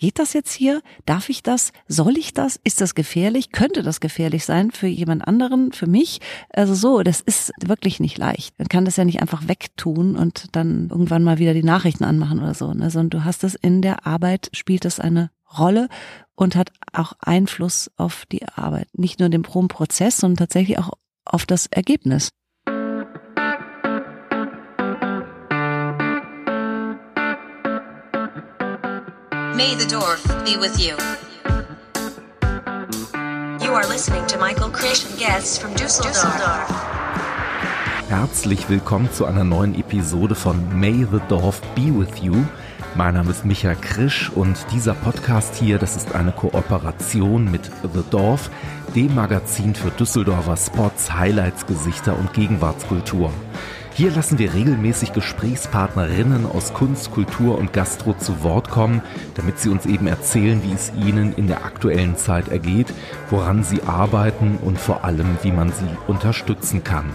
Geht das jetzt hier? Darf ich das? Soll ich das? Ist das gefährlich? Könnte das gefährlich sein für jemand anderen, für mich? Also so, das ist wirklich nicht leicht. Man kann das ja nicht einfach wegtun und dann irgendwann mal wieder die Nachrichten anmachen oder so, ne? sondern du hast es in der Arbeit, spielt es eine Rolle und hat auch Einfluss auf die Arbeit. Nicht nur den Probenprozess, sondern tatsächlich auch auf das Ergebnis. May the Dorf be with you. You are listening to Michael Krisch and guests from Düsseldorf. Herzlich willkommen zu einer neuen Episode von May the Dorf be with you. Mein Name ist Michael Krisch und dieser Podcast hier, das ist eine Kooperation mit The Dorf, dem Magazin für Düsseldorfer Spots, Highlights, Gesichter und Gegenwartskultur. Hier lassen wir regelmäßig Gesprächspartnerinnen aus Kunst, Kultur und Gastro zu Wort kommen, damit sie uns eben erzählen, wie es ihnen in der aktuellen Zeit ergeht, woran sie arbeiten und vor allem, wie man sie unterstützen kann.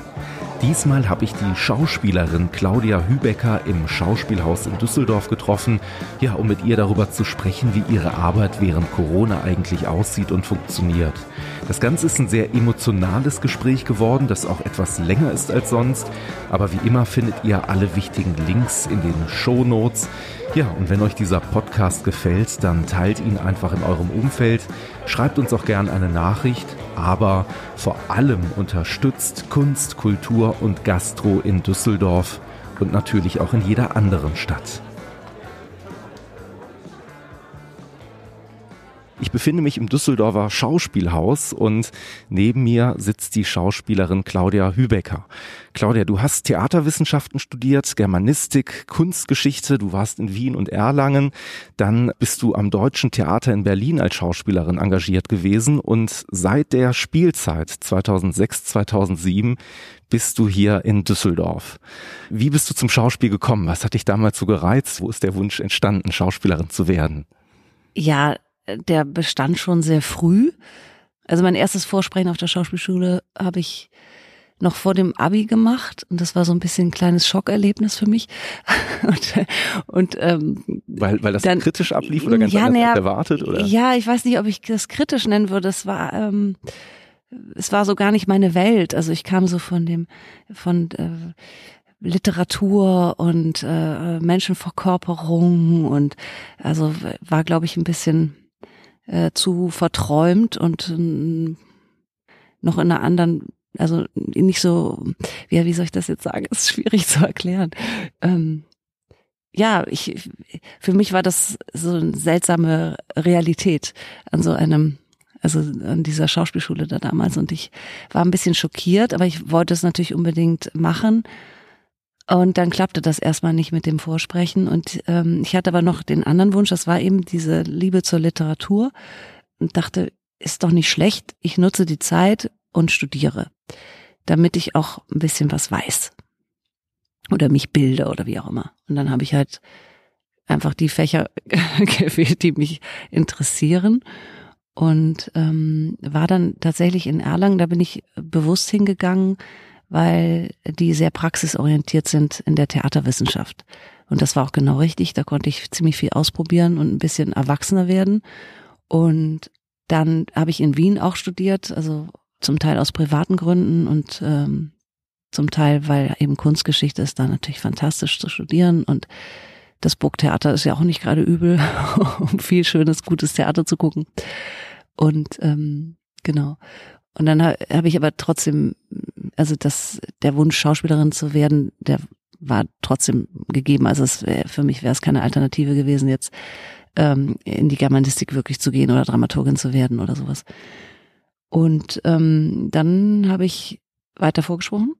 Diesmal habe ich die Schauspielerin Claudia Hübecker im Schauspielhaus in Düsseldorf getroffen, ja, um mit ihr darüber zu sprechen, wie ihre Arbeit während Corona eigentlich aussieht und funktioniert. Das Ganze ist ein sehr emotionales Gespräch geworden, das auch etwas länger ist als sonst, aber wie immer findet ihr alle wichtigen Links in den Show Notes. Ja, und wenn euch dieser Podcast gefällt, dann teilt ihn einfach in eurem Umfeld, schreibt uns auch gern eine Nachricht, aber vor allem unterstützt Kunst, Kultur und Gastro in Düsseldorf und natürlich auch in jeder anderen Stadt. Ich befinde mich im Düsseldorfer Schauspielhaus und neben mir sitzt die Schauspielerin Claudia Hübecker. Claudia, du hast Theaterwissenschaften studiert, Germanistik, Kunstgeschichte, du warst in Wien und Erlangen, dann bist du am Deutschen Theater in Berlin als Schauspielerin engagiert gewesen und seit der Spielzeit 2006, 2007 bist du hier in Düsseldorf. Wie bist du zum Schauspiel gekommen? Was hat dich damals so gereizt? Wo ist der Wunsch entstanden, Schauspielerin zu werden? Ja, der bestand schon sehr früh. Also mein erstes Vorsprechen auf der Schauspielschule habe ich noch vor dem Abi gemacht und das war so ein bisschen ein kleines Schockerlebnis für mich. und, und ähm, weil, weil das dann, kritisch ablief oder ganz ja, anders als erwartet oder? Ja, ich weiß nicht, ob ich das kritisch nennen würde. Es war ähm, es war so gar nicht meine Welt. Also ich kam so von dem von äh, Literatur und äh, Menschenverkörperung und also war glaube ich ein bisschen äh, zu verträumt und äh, noch in einer anderen, also nicht so, wie, wie soll ich das jetzt sagen? ist schwierig zu erklären. Ähm, ja, ich, für mich war das so eine seltsame Realität an so einem, also an dieser Schauspielschule da damals und ich war ein bisschen schockiert, aber ich wollte es natürlich unbedingt machen und dann klappte das erstmal nicht mit dem Vorsprechen. Und ähm, ich hatte aber noch den anderen Wunsch, das war eben diese Liebe zur Literatur und dachte, ist doch nicht schlecht, ich nutze die Zeit und studiere, damit ich auch ein bisschen was weiß. Oder mich bilde oder wie auch immer. Und dann habe ich halt einfach die Fächer gewählt, die mich interessieren. Und ähm, war dann tatsächlich in Erlangen, da bin ich bewusst hingegangen, weil die sehr praxisorientiert sind in der Theaterwissenschaft. Und das war auch genau richtig. Da konnte ich ziemlich viel ausprobieren und ein bisschen erwachsener werden. Und dann habe ich in Wien auch studiert, also zum Teil aus privaten Gründen und ähm, zum Teil, weil eben Kunstgeschichte ist da natürlich fantastisch zu studieren und das Burgtheater ist ja auch nicht gerade übel, um viel schönes, gutes Theater zu gucken. Und ähm, genau. Und dann habe ich aber trotzdem, also das, der Wunsch, Schauspielerin zu werden, der war trotzdem gegeben. Also es wär, für mich wäre es keine Alternative gewesen, jetzt ähm, in die Germanistik wirklich zu gehen oder Dramaturgin zu werden oder sowas. Und ähm, dann habe ich weiter vorgesprochen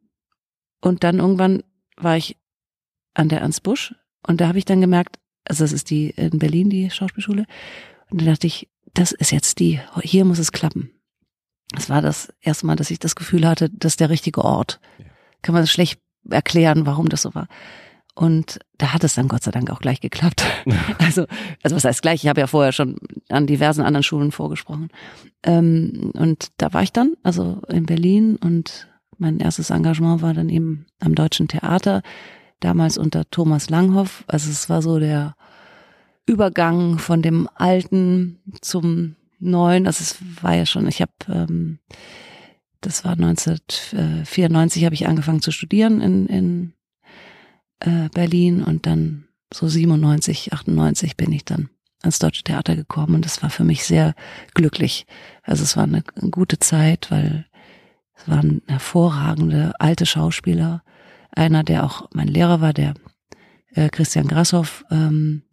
und dann irgendwann war ich an der Ernst Busch und da habe ich dann gemerkt, also das ist die in Berlin die Schauspielschule und da dachte ich, das ist jetzt die, hier muss es klappen. Es war das erste Mal, dass ich das Gefühl hatte, das ist der richtige Ort. Ja. Kann man das schlecht erklären, warum das so war. Und da hat es dann Gott sei Dank auch gleich geklappt. also, also was heißt gleich? Ich habe ja vorher schon an diversen anderen Schulen vorgesprochen. Ähm, und da war ich dann, also in Berlin und mein erstes Engagement war dann eben am Deutschen Theater, damals unter Thomas Langhoff. Also es war so der Übergang von dem alten zum neuen. Also es war ja schon, ich habe, ähm, das war 1994, habe ich angefangen zu studieren in, in äh, Berlin und dann so 97, 98 bin ich dann ans Deutsche Theater gekommen und das war für mich sehr glücklich. Also es war eine, gute Zeit, weil es waren hervorragende alte Schauspieler. Einer, der auch mein Lehrer war, der äh, Christian Grashoff. Ähm,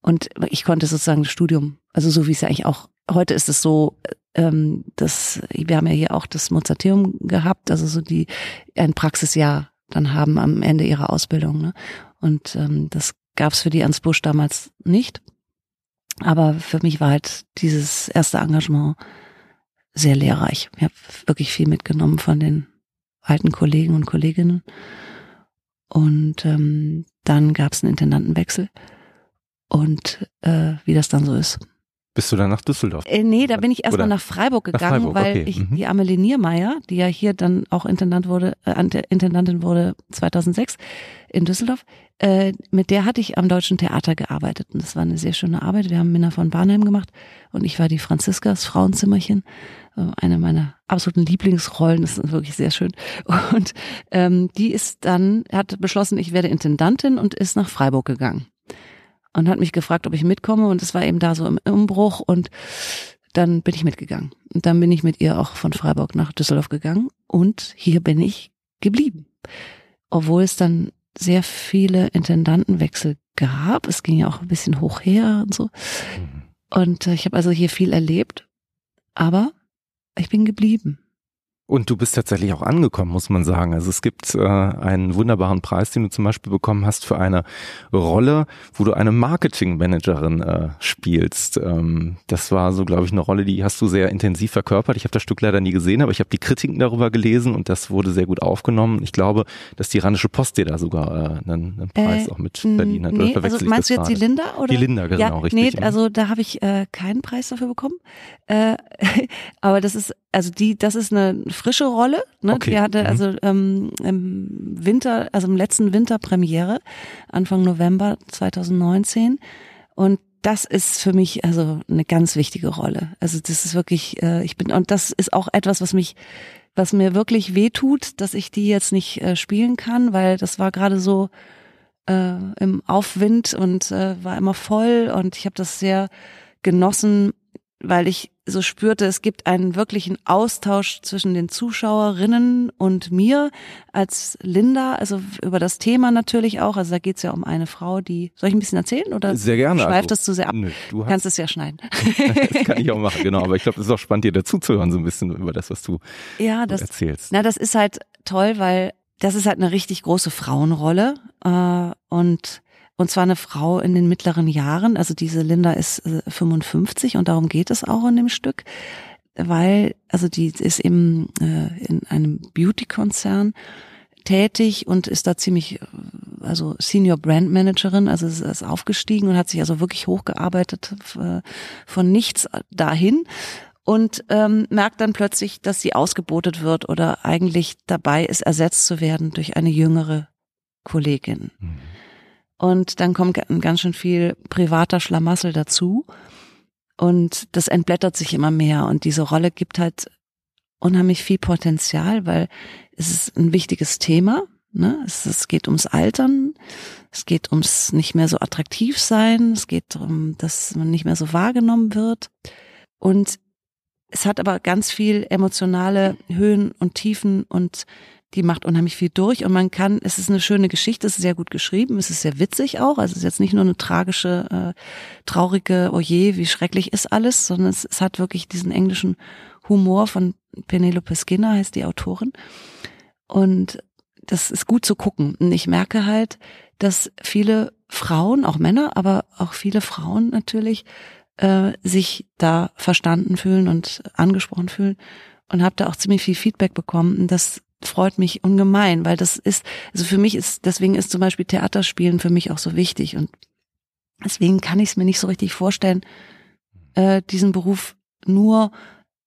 und ich konnte sozusagen das Studium, also so wie es ja eigentlich auch, heute ist es so, ähm, dass wir haben ja hier auch das Mozarteum gehabt, also so die ein Praxisjahr dann haben am Ende ihrer Ausbildung. Ne? Und ähm, das gab es für die Ernst Busch damals nicht. Aber für mich war halt dieses erste Engagement sehr lehrreich. Ich habe wirklich viel mitgenommen von den alten Kollegen und Kolleginnen. Und ähm, dann gab es einen Intendantenwechsel. Und äh, wie das dann so ist. Bist du dann nach Düsseldorf? Äh, nee, da bin ich erstmal nach Freiburg gegangen, nach Freiburg, weil okay. ich mhm. die Amelie Niermeier, die ja hier dann auch Intendant wurde, äh, Intendantin wurde 2006 in Düsseldorf, äh, mit der hatte ich am Deutschen Theater gearbeitet und das war eine sehr schöne Arbeit. Wir haben Minna von Barnheim gemacht und ich war die Franziskas Frauenzimmerchen, äh, eine meiner absoluten Lieblingsrollen. Das ist wirklich sehr schön. Und ähm, die ist dann hat beschlossen, ich werde Intendantin und ist nach Freiburg gegangen und hat mich gefragt, ob ich mitkomme und es war eben da so im Umbruch und dann bin ich mitgegangen. Und dann bin ich mit ihr auch von Freiburg nach Düsseldorf gegangen und hier bin ich geblieben. Obwohl es dann sehr viele Intendantenwechsel gab. Es ging ja auch ein bisschen hoch her und so. Mhm. Und äh, ich habe also hier viel erlebt, aber ich bin geblieben. Und du bist tatsächlich auch angekommen, muss man sagen. Also es gibt äh, einen wunderbaren Preis, den du zum Beispiel bekommen hast für eine Rolle, wo du eine Marketingmanagerin äh, spielst. Ähm, das war so, glaube ich, eine Rolle, die hast du sehr intensiv verkörpert. Ich habe das Stück leider nie gesehen, aber ich habe die Kritiken darüber gelesen und das wurde sehr gut aufgenommen. Ich glaube, dass die Rheinische Post dir da sogar äh, einen, einen Preis äh, auch mit Berlin hat. Nee, also meinst du jetzt die Linda? Oder? Die Linda, genau, ja, richtig. Nee, also da habe ich äh, keinen Preis dafür bekommen. Äh, aber das ist also die, das ist eine frische Rolle. Ne? Okay. Die hatte mhm. also ähm, im Winter, also im letzten Winter Premiere, Anfang November 2019. Und das ist für mich also eine ganz wichtige Rolle. Also das ist wirklich, äh, ich bin, und das ist auch etwas, was mich, was mir wirklich wehtut, dass ich die jetzt nicht äh, spielen kann, weil das war gerade so äh, im Aufwind und äh, war immer voll und ich habe das sehr genossen, weil ich so spürte, es gibt einen wirklichen Austausch zwischen den Zuschauerinnen und mir als Linda, also über das Thema natürlich auch. Also da geht es ja um eine Frau, die. Soll ich ein bisschen erzählen oder sehr gerne. schweift also, das zu sehr ab? Nö, du kannst es ja schneiden. das kann ich auch machen, genau. Aber ich glaube, es ist auch spannend, dir dazuzuhören, so ein bisschen über das, was du ja, das, erzählst. Na, das ist halt toll, weil das ist halt eine richtig große Frauenrolle. Äh, und und zwar eine Frau in den mittleren Jahren. Also diese Linda ist äh, 55 und darum geht es auch in dem Stück, weil, also die ist eben äh, in einem Beauty-Konzern tätig und ist da ziemlich, äh, also Senior Brand Managerin, also ist, aufgestiegen und hat sich also wirklich hochgearbeitet äh, von nichts dahin und ähm, merkt dann plötzlich, dass sie ausgebotet wird oder eigentlich dabei ist, ersetzt zu werden durch eine jüngere Kollegin. Mhm. Und dann kommt ganz schön viel privater Schlamassel dazu. Und das entblättert sich immer mehr. Und diese Rolle gibt halt unheimlich viel Potenzial, weil es ist ein wichtiges Thema. Ne? Es, es geht ums Altern, es geht ums nicht mehr so attraktiv sein, es geht darum, dass man nicht mehr so wahrgenommen wird. Und es hat aber ganz viel emotionale Höhen und Tiefen und die macht unheimlich viel durch und man kann, es ist eine schöne Geschichte, es ist sehr gut geschrieben, es ist sehr witzig auch, also es ist jetzt nicht nur eine tragische, äh, traurige, oje, wie schrecklich ist alles, sondern es, es hat wirklich diesen englischen Humor von Penelope Skinner, heißt die Autorin. Und das ist gut zu gucken. Und ich merke halt, dass viele Frauen, auch Männer, aber auch viele Frauen natürlich, äh, sich da verstanden fühlen und angesprochen fühlen und habe da auch ziemlich viel Feedback bekommen. dass freut mich ungemein, weil das ist, also für mich ist, deswegen ist zum Beispiel Theaterspielen für mich auch so wichtig und deswegen kann ich es mir nicht so richtig vorstellen, äh, diesen Beruf nur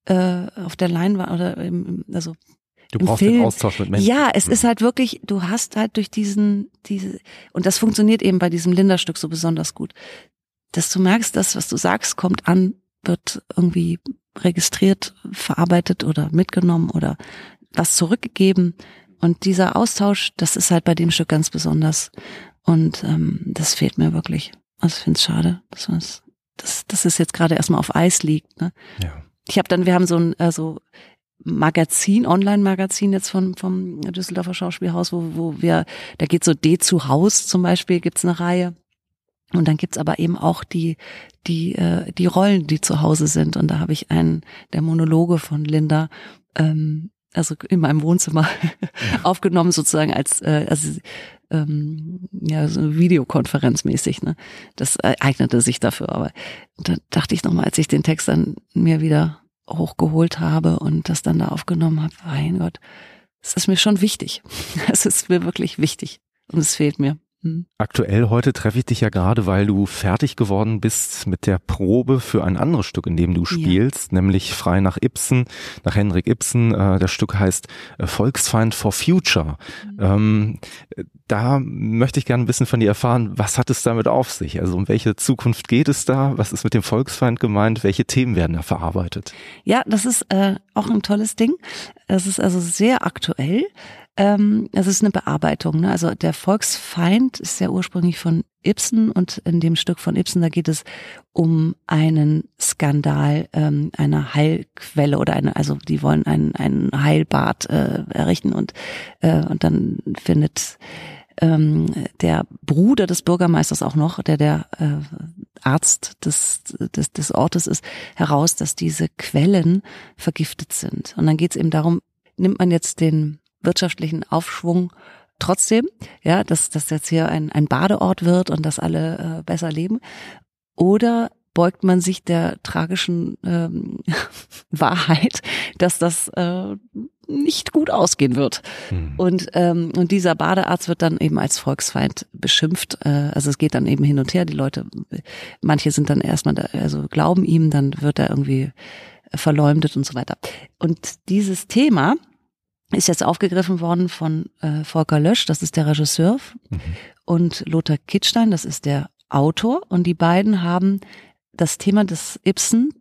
äh, auf der Leinwand oder im, also Du brauchst Film. den Austausch mit Menschen. Ja, es ist halt wirklich, du hast halt durch diesen, diese, und das funktioniert eben bei diesem Linderstück so besonders gut. dass du merkst, dass was du sagst, kommt an, wird irgendwie registriert, verarbeitet oder mitgenommen oder was zurückgegeben. Und dieser Austausch, das ist halt bei dem Stück ganz besonders. Und ähm, das fehlt mir wirklich. Also ich finde es schade, dass, das, dass, dass es jetzt gerade erstmal auf Eis liegt. Ne? Ja. Ich habe dann, wir haben so ein also Magazin, Online-Magazin jetzt von, vom Düsseldorfer Schauspielhaus, wo, wo wir, da geht so D zu Haus zum Beispiel, gibt's eine Reihe. Und dann gibt's aber eben auch die, die, äh, die Rollen, die zu Hause sind. Und da habe ich einen der Monologe von Linda, ähm, also in meinem Wohnzimmer aufgenommen, sozusagen als, äh, also, ähm, ja, so Videokonferenzmäßig. Ne? Das eignete sich dafür. Aber da dachte ich nochmal, als ich den Text dann mir wieder hochgeholt habe und das dann da aufgenommen habe, mein Gott, es ist mir schon wichtig. Es ist mir wirklich wichtig. Und es fehlt mir. Hm. Aktuell heute treffe ich dich ja gerade, weil du fertig geworden bist mit der Probe für ein anderes Stück, in dem du spielst, ja. nämlich frei nach Ibsen, nach Henrik Ibsen. Äh, das Stück heißt äh, Volksfeind for Future. Mhm. Ähm, da möchte ich gerne ein bisschen von dir erfahren, was hat es damit auf sich? Also um welche Zukunft geht es da? Was ist mit dem Volksfeind gemeint? Welche Themen werden da verarbeitet? Ja, das ist äh, auch ein tolles Ding. Das ist also sehr aktuell. Ähm, es ist eine Bearbeitung. Ne? Also der Volksfeind ist ja ursprünglich von Ibsen und in dem Stück von Ibsen, da geht es um einen Skandal ähm, einer Heilquelle oder eine, also die wollen einen, einen Heilbad äh, errichten und, äh, und dann findet ähm, der Bruder des Bürgermeisters auch noch, der der äh, Arzt des, des, des Ortes ist, heraus, dass diese Quellen vergiftet sind. Und dann geht es eben darum, nimmt man jetzt den wirtschaftlichen Aufschwung trotzdem, ja, dass dass jetzt hier ein, ein Badeort wird und dass alle äh, besser leben? Oder beugt man sich der tragischen ähm, Wahrheit, dass das äh, nicht gut ausgehen wird. Mhm. Und, ähm, und dieser Badearzt wird dann eben als Volksfeind beschimpft. Äh, also es geht dann eben hin und her. Die Leute, manche sind dann erstmal, da, also glauben ihm, dann wird er irgendwie verleumdet und so weiter. Und dieses Thema ist jetzt aufgegriffen worden von äh, Volker Lösch, das ist der Regisseur, mhm. und Lothar Kittstein, das ist der Autor. Und die beiden haben das Thema des Ibsen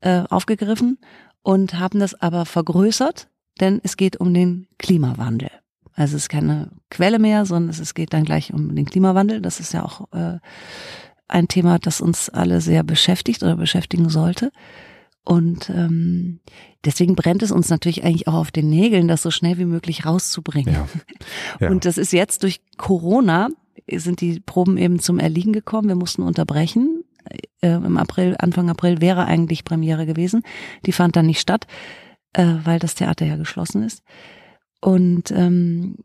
äh, aufgegriffen und haben das aber vergrößert, denn es geht um den Klimawandel. Also es ist keine Quelle mehr, sondern es geht dann gleich um den Klimawandel. Das ist ja auch äh, ein Thema, das uns alle sehr beschäftigt oder beschäftigen sollte. Und ähm, deswegen brennt es uns natürlich eigentlich auch auf den Nägeln, das so schnell wie möglich rauszubringen. Ja. Ja. Und das ist jetzt durch Corona sind die Proben eben zum Erliegen gekommen. Wir mussten unterbrechen. Äh, Im April, Anfang April wäre eigentlich Premiere gewesen. Die fand dann nicht statt, äh, weil das Theater ja geschlossen ist. Und ähm,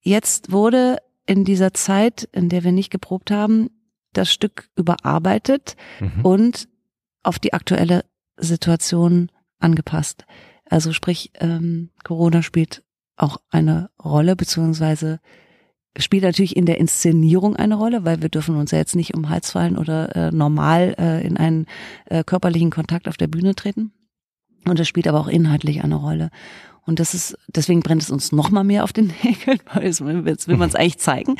jetzt wurde in dieser Zeit, in der wir nicht geprobt haben, das Stück überarbeitet mhm. und auf die aktuelle Situation angepasst. Also sprich, ähm, Corona spielt auch eine Rolle, beziehungsweise spielt natürlich in der Inszenierung eine Rolle, weil wir dürfen uns ja jetzt nicht um Hals fallen oder äh, normal äh, in einen äh, körperlichen Kontakt auf der Bühne treten. Und es spielt aber auch inhaltlich eine Rolle. Und das ist, deswegen brennt es uns noch mal mehr auf den Nägeln, weil jetzt will man es eigentlich zeigen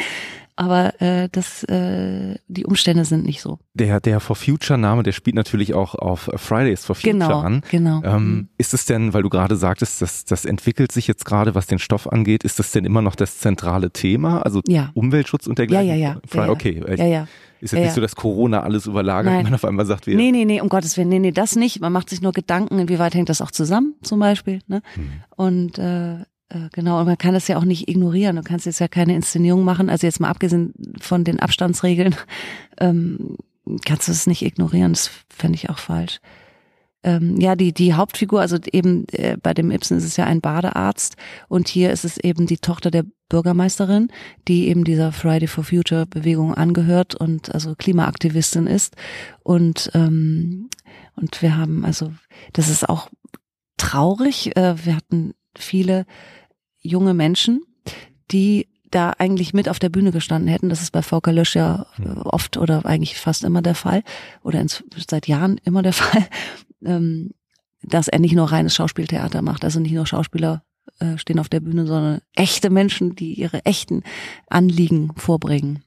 aber äh, das, äh, die Umstände sind nicht so. Der, der For Future Name, der spielt natürlich auch auf Fridays for Future genau, an. Genau. Ähm, mhm. ist es denn, weil du gerade sagtest, dass das entwickelt sich jetzt gerade, was den Stoff angeht, ist das denn immer noch das zentrale Thema? Also ja. Umweltschutz und dergleichen? Ja, ja, ja. Friday, ja, okay. Ja, ja. Ist ja, nicht so, dass Corona alles überlagert Nein. und man auf einmal sagt, wir. Nee, nee, nee, um Gottes Willen, nee, nee, das nicht. Man macht sich nur Gedanken, inwieweit hängt das auch zusammen, zum Beispiel. Ne? Hm. Und äh, äh, genau, und man kann das ja auch nicht ignorieren. Du kannst jetzt ja keine Inszenierung machen. Also jetzt mal abgesehen von den Abstandsregeln, ähm, kannst du es nicht ignorieren. Das fände ich auch falsch. Ähm, ja, die, die Hauptfigur, also eben äh, bei dem Ibsen ist es ja ein Badearzt und hier ist es eben die Tochter der Bürgermeisterin, die eben dieser Friday for Future Bewegung angehört und also Klimaaktivistin ist. Und, ähm, und wir haben, also, das ist auch traurig. Äh, wir hatten viele junge Menschen, die da eigentlich mit auf der Bühne gestanden hätten. Das ist bei Volker Lösch ja hm. oft oder eigentlich fast immer der Fall oder ins, seit Jahren immer der Fall, ähm, dass er nicht nur reines Schauspieltheater macht, also nicht nur Schauspieler äh, stehen auf der Bühne, sondern echte Menschen, die ihre echten Anliegen vorbringen.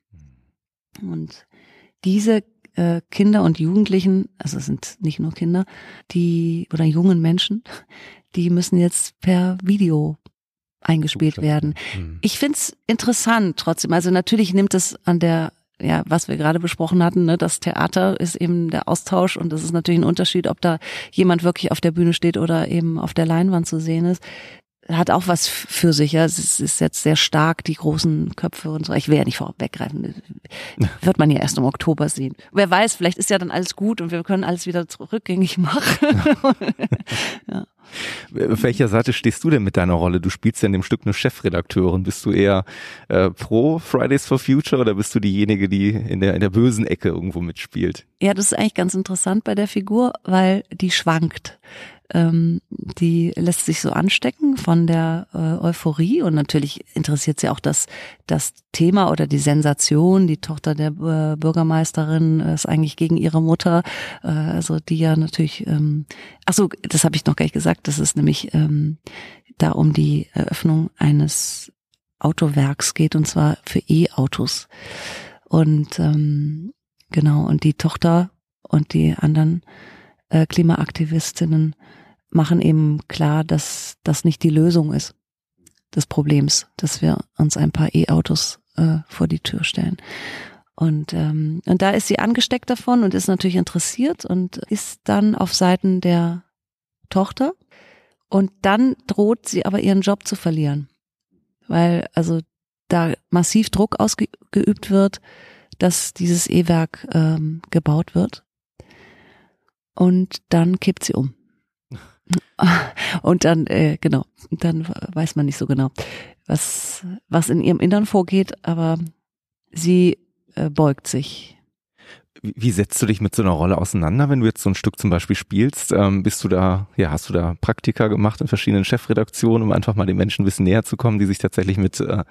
Und diese äh, Kinder und Jugendlichen, also es sind nicht nur Kinder, die oder jungen Menschen, die müssen jetzt per Video eingespielt werden. Mhm. Ich find's interessant trotzdem. Also natürlich nimmt es an der ja, was wir gerade besprochen hatten, ne, das Theater ist eben der Austausch und das ist natürlich ein Unterschied, ob da jemand wirklich auf der Bühne steht oder eben auf der Leinwand zu sehen ist hat auch was für sich. Ja. Es ist jetzt sehr stark, die großen Köpfe und so. Ich will ja nicht vorweggreifen. Wird man ja erst im Oktober sehen. Wer weiß, vielleicht ist ja dann alles gut und wir können alles wieder rückgängig machen. ja. Auf welcher Seite stehst du denn mit deiner Rolle? Du spielst ja in dem Stück eine Chefredakteurin. Bist du eher äh, pro Fridays for Future oder bist du diejenige, die in der, in der bösen Ecke irgendwo mitspielt? Ja, das ist eigentlich ganz interessant bei der Figur, weil die schwankt ähm, die lässt sich so anstecken von der äh, Euphorie und natürlich interessiert sie auch das, das Thema oder die Sensation. Die Tochter der äh, Bürgermeisterin ist eigentlich gegen ihre Mutter, äh, also die ja natürlich, ähm, ach so, das habe ich noch gar nicht gesagt, das ist nämlich ähm, da um die Eröffnung eines Autowerks geht und zwar für E-Autos. Und ähm, genau, und die Tochter und die anderen äh, Klimaaktivistinnen machen eben klar, dass das nicht die Lösung ist des Problems, dass wir uns ein paar E-Autos äh, vor die Tür stellen. Und, ähm, und da ist sie angesteckt davon und ist natürlich interessiert und ist dann auf Seiten der Tochter. Und dann droht sie aber ihren Job zu verlieren. Weil also da massiv Druck ausgeübt wird, dass dieses E-Werk ähm, gebaut wird. Und dann kippt sie um. Und dann, äh, genau, dann weiß man nicht so genau, was, was in ihrem Innern vorgeht, aber sie äh, beugt sich. Wie setzt du dich mit so einer Rolle auseinander, wenn du jetzt so ein Stück zum Beispiel spielst? Ähm, bist du da, ja, hast du da Praktika gemacht in verschiedenen Chefredaktionen, um einfach mal den Menschen ein bisschen näher zu kommen, die sich tatsächlich mit äh,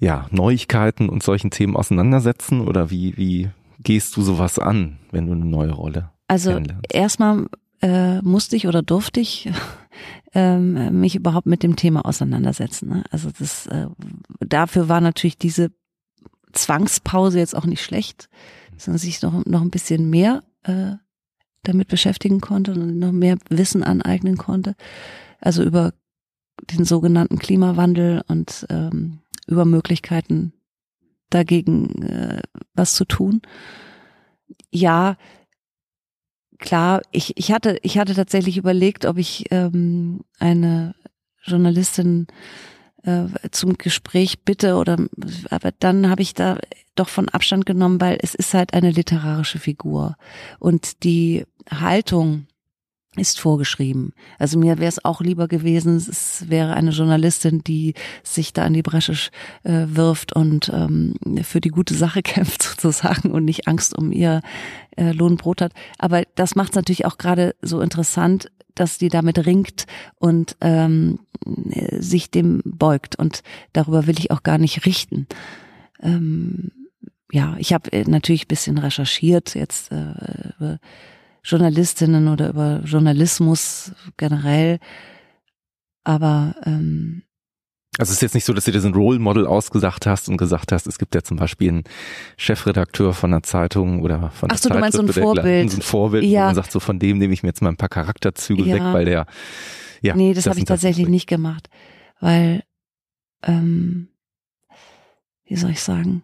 ja, Neuigkeiten und solchen Themen auseinandersetzen? Oder wie, wie gehst du sowas an, wenn du eine neue Rolle also erstmal äh, musste ich oder durfte ich ähm, mich überhaupt mit dem Thema auseinandersetzen. Ne? Also das äh, dafür war natürlich diese Zwangspause jetzt auch nicht schlecht, sondern sich noch noch ein bisschen mehr äh, damit beschäftigen konnte und noch mehr Wissen aneignen konnte. Also über den sogenannten Klimawandel und ähm, über Möglichkeiten dagegen äh, was zu tun. Ja, klar, ich, ich hatte, ich hatte tatsächlich überlegt, ob ich ähm, eine Journalistin äh, zum Gespräch bitte oder aber dann habe ich da doch von Abstand genommen, weil es ist halt eine literarische Figur. Und die Haltung ist vorgeschrieben. Also mir wäre es auch lieber gewesen, es wäre eine Journalistin, die sich da in die Bresche äh, wirft und ähm, für die gute Sache kämpft sozusagen und nicht Angst um ihr äh, Lohnbrot hat. Aber das macht es natürlich auch gerade so interessant, dass die damit ringt und ähm, sich dem beugt. Und darüber will ich auch gar nicht richten. Ähm, ja, ich habe äh, natürlich bisschen recherchiert jetzt. Äh, Journalistinnen oder über Journalismus generell. Aber ähm, also es ist jetzt nicht so, dass du dir so ein Role Model ausgesagt hast und gesagt hast, es gibt ja zum Beispiel einen Chefredakteur von einer Zeitung oder von einer Ach so, du meinst so ein Vorbild. So ein Vorbild, ja. wo man sagt, so von dem nehme ich mir jetzt mal ein paar Charakterzüge ja. weg, weil der ja. Nee, das, das habe ich tatsächlich nicht gemacht. Weil, ähm, wie soll ich sagen?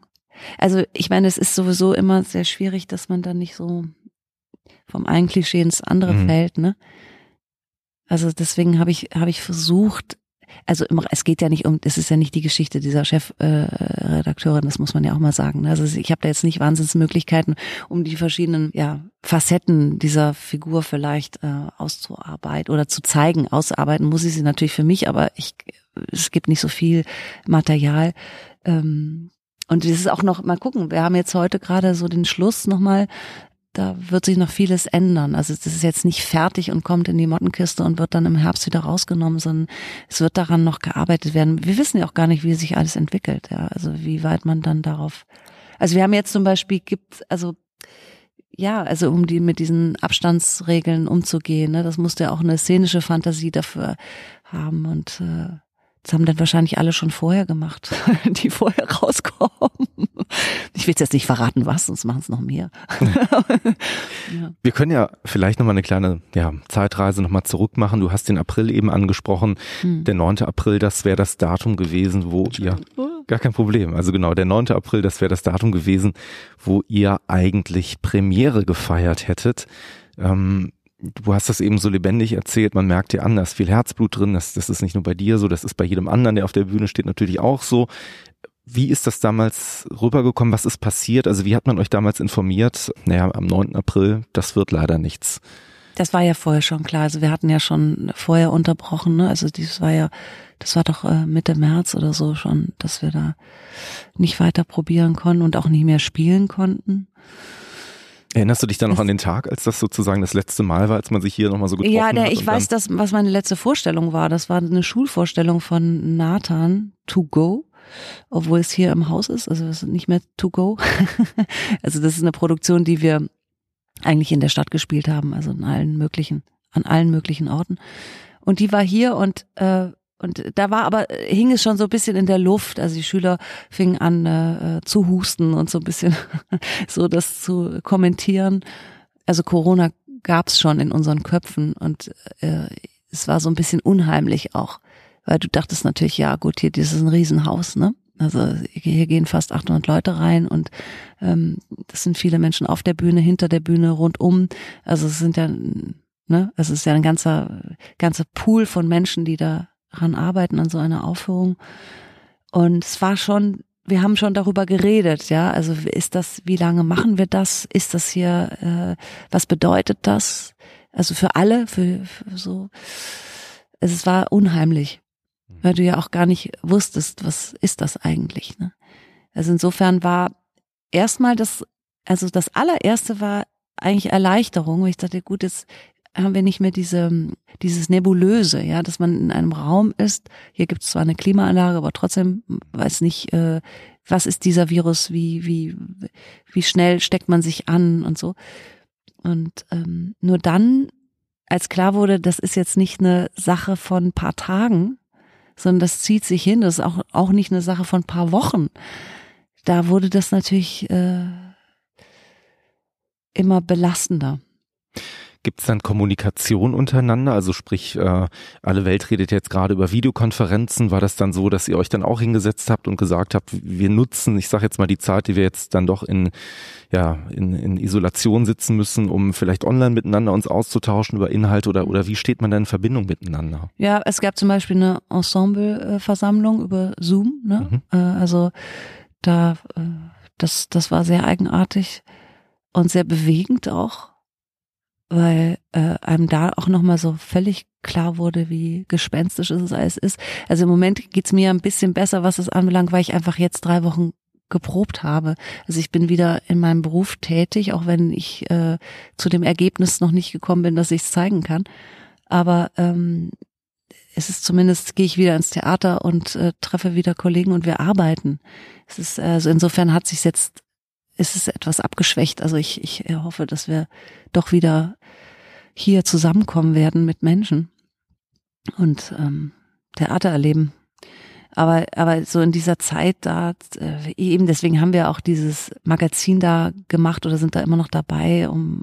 Also ich meine, es ist sowieso immer sehr schwierig, dass man dann nicht so vom einen Klischee ins andere mhm. fällt, ne? Also deswegen habe ich habe ich versucht, also immer, es geht ja nicht um, es ist ja nicht die Geschichte dieser Chefredakteurin, äh, das muss man ja auch mal sagen. Ne? Also ich habe da jetzt nicht Wahnsinnsmöglichkeiten, um die verschiedenen ja, Facetten dieser Figur vielleicht äh, auszuarbeiten oder zu zeigen. Ausarbeiten muss ich sie natürlich für mich, aber ich, es gibt nicht so viel Material. Ähm, und es ist auch noch, mal gucken, wir haben jetzt heute gerade so den Schluss nochmal da wird sich noch vieles ändern. Also das ist jetzt nicht fertig und kommt in die Mottenkiste und wird dann im Herbst wieder rausgenommen, sondern es wird daran noch gearbeitet werden. Wir wissen ja auch gar nicht, wie sich alles entwickelt. Ja, also wie weit man dann darauf. Also wir haben jetzt zum Beispiel gibt, also ja, also um die mit diesen Abstandsregeln umzugehen, ne, das musste ja auch eine szenische Fantasie dafür haben und äh, Das haben dann wahrscheinlich alle schon vorher gemacht, die vorher rauskommen. Ich will jetzt nicht verraten, was, sonst machen es noch mehr. ja. Wir können ja vielleicht nochmal eine kleine ja, Zeitreise nochmal zurück machen. Du hast den April eben angesprochen. Hm. Der 9. April, das wäre das Datum gewesen, wo ihr, gar kein Problem. Also genau, der 9. April, das wäre das Datum gewesen, wo ihr eigentlich Premiere gefeiert hättet. Ähm, du hast das eben so lebendig erzählt, man merkt dir an, da ist viel Herzblut drin, das, das ist nicht nur bei dir so, das ist bei jedem anderen, der auf der Bühne steht, natürlich auch so. Wie ist das damals rübergekommen? Was ist passiert? Also wie hat man euch damals informiert? Naja, am 9. April, das wird leider nichts. Das war ja vorher schon klar. Also wir hatten ja schon vorher unterbrochen, ne? Also das war ja, das war doch äh, Mitte März oder so schon, dass wir da nicht weiter probieren konnten und auch nicht mehr spielen konnten. Erinnerst du dich dann noch an den Tag, als das sozusagen das letzte Mal war, als man sich hier nochmal so getroffen ja, der, hat? Ja, ich weiß, das, was meine letzte Vorstellung war. Das war eine Schulvorstellung von Nathan To Go, obwohl es hier im Haus ist. Also es ist nicht mehr To Go. also das ist eine Produktion, die wir eigentlich in der Stadt gespielt haben, also in allen möglichen, an allen möglichen Orten. Und die war hier und äh, und da war aber, hing es schon so ein bisschen in der Luft. Also die Schüler fingen an äh, zu husten und so ein bisschen so das zu kommentieren. Also Corona gab es schon in unseren Köpfen und äh, es war so ein bisschen unheimlich auch, weil du dachtest natürlich, ja gut, hier dieses ist ein Riesenhaus, ne? Also hier gehen fast 800 Leute rein und ähm, das sind viele Menschen auf der Bühne, hinter der Bühne, rundum. Also es sind ja, ne, es ist ja ein ganzer ganzer Pool von Menschen, die da dran arbeiten an so einer Aufführung. Und es war schon, wir haben schon darüber geredet, ja. Also ist das, wie lange machen wir das? Ist das hier, äh, was bedeutet das? Also für alle, für, für so. Es war unheimlich, weil du ja auch gar nicht wusstest, was ist das eigentlich. Ne? Also insofern war erstmal das, also das allererste war eigentlich Erleichterung, ich dachte, gut, jetzt haben wir nicht mehr diese, dieses Nebulöse, ja, dass man in einem Raum ist. Hier gibt es zwar eine Klimaanlage, aber trotzdem weiß nicht, äh, was ist dieser Virus, wie, wie, wie schnell steckt man sich an und so. Und ähm, nur dann, als klar wurde, das ist jetzt nicht eine Sache von ein paar Tagen, sondern das zieht sich hin, das ist auch, auch nicht eine Sache von ein paar Wochen. Da wurde das natürlich äh, immer belastender. Gibt es dann Kommunikation untereinander? Also sprich, äh, alle Welt redet jetzt gerade über Videokonferenzen. War das dann so, dass ihr euch dann auch hingesetzt habt und gesagt habt, wir nutzen, ich sage jetzt mal die Zeit, die wir jetzt dann doch in, ja, in, in Isolation sitzen müssen, um vielleicht online miteinander uns auszutauschen über Inhalte oder, oder wie steht man da in Verbindung miteinander? Ja, es gab zum Beispiel eine Ensemble-Versammlung über Zoom. Ne? Mhm. Äh, also da, äh, das, das war sehr eigenartig und sehr bewegend auch weil äh, einem da auch nochmal so völlig klar wurde, wie gespenstisch es alles ist. Also im Moment geht's mir ein bisschen besser, was es anbelangt, weil ich einfach jetzt drei Wochen geprobt habe. Also ich bin wieder in meinem Beruf tätig, auch wenn ich äh, zu dem Ergebnis noch nicht gekommen bin, dass ich es zeigen kann. Aber ähm, es ist zumindest, gehe ich wieder ins Theater und äh, treffe wieder Kollegen und wir arbeiten. Es ist also insofern hat sich jetzt ist es etwas abgeschwächt. Also ich, ich hoffe, dass wir doch wieder hier zusammenkommen werden mit Menschen und ähm, Theater erleben. Aber, aber so in dieser Zeit da, äh, eben deswegen haben wir auch dieses Magazin da gemacht oder sind da immer noch dabei, um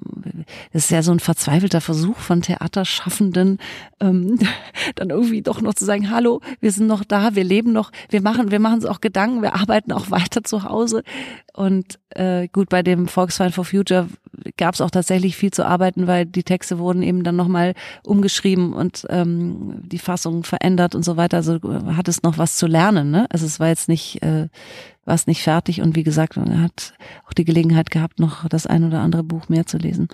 das ist ja so ein verzweifelter Versuch von Theaterschaffenden, ähm, dann irgendwie doch noch zu sagen, hallo, wir sind noch da, wir leben noch, wir machen, wir machen uns auch Gedanken, wir arbeiten auch weiter zu Hause. Und äh, gut, bei dem Volksverein for Future gab es auch tatsächlich viel zu arbeiten, weil die Texte wurden eben dann nochmal umgeschrieben und ähm, die Fassung verändert und so weiter. Also hat es noch was zu lernen. Ne? Also es war jetzt nicht, äh, war es nicht fertig und wie gesagt, er hat auch die Gelegenheit gehabt, noch das ein oder andere Buch mehr zu lesen.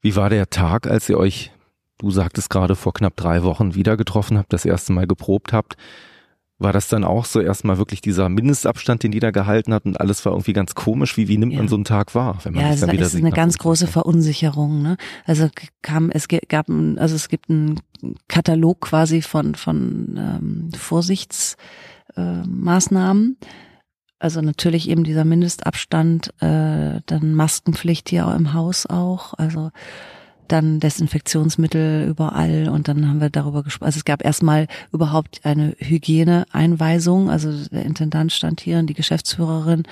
Wie war der Tag, als ihr euch, du sagtest gerade vor knapp drei Wochen wieder getroffen habt, das erste Mal geprobt habt? War das dann auch so erstmal wirklich dieser Mindestabstand, den die da gehalten hat und alles war irgendwie ganz komisch? Wie, wie nimmt ja. man so einen Tag wahr, wenn man ja, sich dann wieder sieht? Ja, es ist eine ganz große Verunsicherung. Ne? Also kam, es gab, also es gibt einen Katalog quasi von von ähm, Vorsichtsmaßnahmen. Äh, also natürlich eben dieser Mindestabstand, äh, dann Maskenpflicht hier im Haus auch. Also dann Desinfektionsmittel überall und dann haben wir darüber gesprochen. Also es gab erstmal überhaupt eine Hygieneeinweisung. Also der Intendant stand hier und die Geschäftsführerin